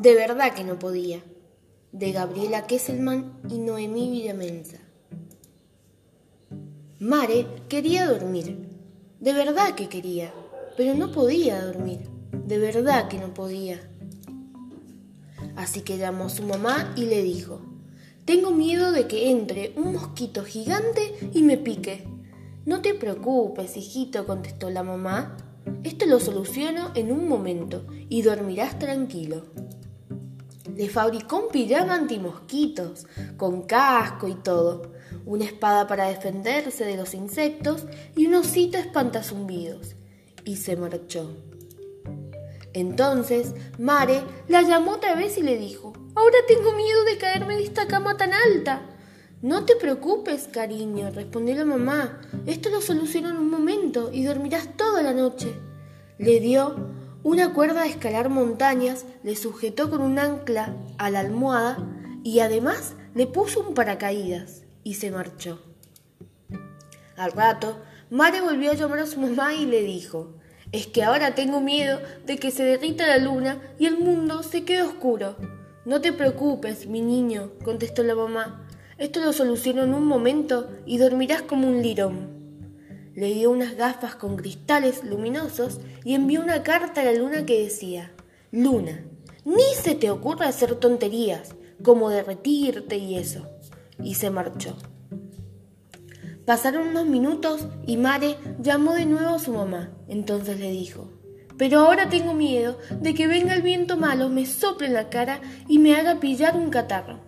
De verdad que no podía. De Gabriela Kesselman y Noemí Villamensa. Mare quería dormir. De verdad que quería. Pero no podía dormir. De verdad que no podía. Así que llamó a su mamá y le dijo, tengo miedo de que entre un mosquito gigante y me pique. No te preocupes, hijito, contestó la mamá. Esto lo soluciono en un momento y dormirás tranquilo. Le fabricó un pijama antimosquitos, con casco y todo, una espada para defenderse de los insectos y un osito espantazumbidos, y se marchó. Entonces Mare la llamó otra vez y le dijo, Ahora tengo miedo de caerme de esta cama tan alta. No te preocupes, cariño, respondió la mamá. Esto lo soluciono en un momento y dormirás toda la noche. Le dio una cuerda de escalar montañas, le sujetó con un ancla a la almohada y además le puso un paracaídas y se marchó. Al rato, Mare volvió a llamar a su mamá y le dijo, es que ahora tengo miedo de que se derrita la luna y el mundo se quede oscuro. No te preocupes, mi niño, contestó la mamá. Esto lo soluciono en un momento y dormirás como un lirón le dio unas gafas con cristales luminosos y envió una carta a la luna que decía, Luna, ni se te ocurra hacer tonterías, como derretirte y eso. Y se marchó. Pasaron unos minutos y Mare llamó de nuevo a su mamá. Entonces le dijo, pero ahora tengo miedo de que venga el viento malo, me sople en la cara y me haga pillar un catarro.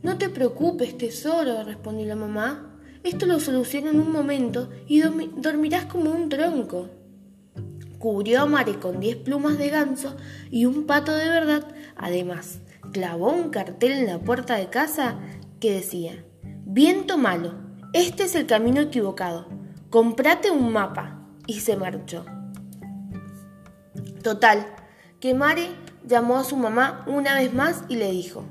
No te preocupes, tesoro, respondió la mamá. Esto lo soluciona en un momento y dormirás como un tronco. Cubrió a Mare con diez plumas de ganso y un pato de verdad. Además, clavó un cartel en la puerta de casa que decía, Viento malo, este es el camino equivocado, comprate un mapa. Y se marchó. Total, que Mare llamó a su mamá una vez más y le dijo,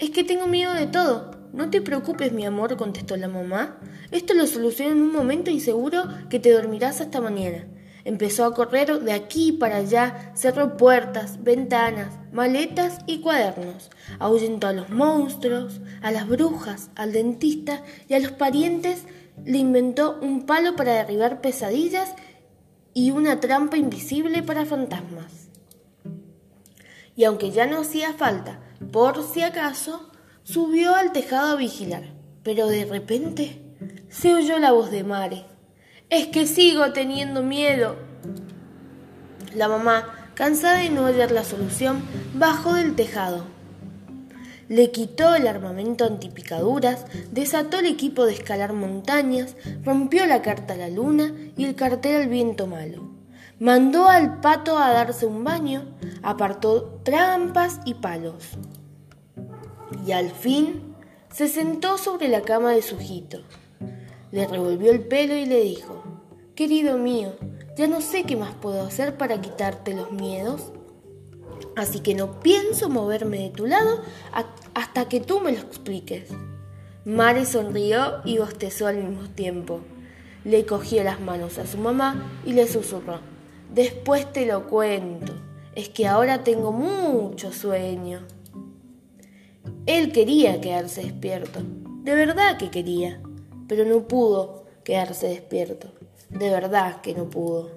es que tengo miedo de todo, no te preocupes, mi amor, contestó la mamá. Esto lo soluciono en un momento y seguro que te dormirás hasta mañana. Empezó a correr de aquí para allá, cerró puertas, ventanas, maletas y cuadernos. Ahuyentó a los monstruos, a las brujas, al dentista y a los parientes. Le inventó un palo para derribar pesadillas y una trampa invisible para fantasmas. Y aunque ya no hacía falta, por si acaso, Subió al tejado a vigilar, pero de repente se oyó la voz de Mare. Es que sigo teniendo miedo. La mamá, cansada de no hallar la solución, bajó del tejado. Le quitó el armamento antipicaduras, desató el equipo de escalar montañas, rompió la carta a la luna y el cartel al viento malo. Mandó al pato a darse un baño, apartó trampas y palos y al fin se sentó sobre la cama de su hijito. Le revolvió el pelo y le dijo, Querido mío, ya no sé qué más puedo hacer para quitarte los miedos, así que no pienso moverme de tu lado hasta que tú me lo expliques. Mare sonrió y bostezó al mismo tiempo. Le cogió las manos a su mamá y le susurró, Después te lo cuento, es que ahora tengo mucho sueño. Él quería quedarse despierto, de verdad que quería, pero no pudo quedarse despierto, de verdad que no pudo.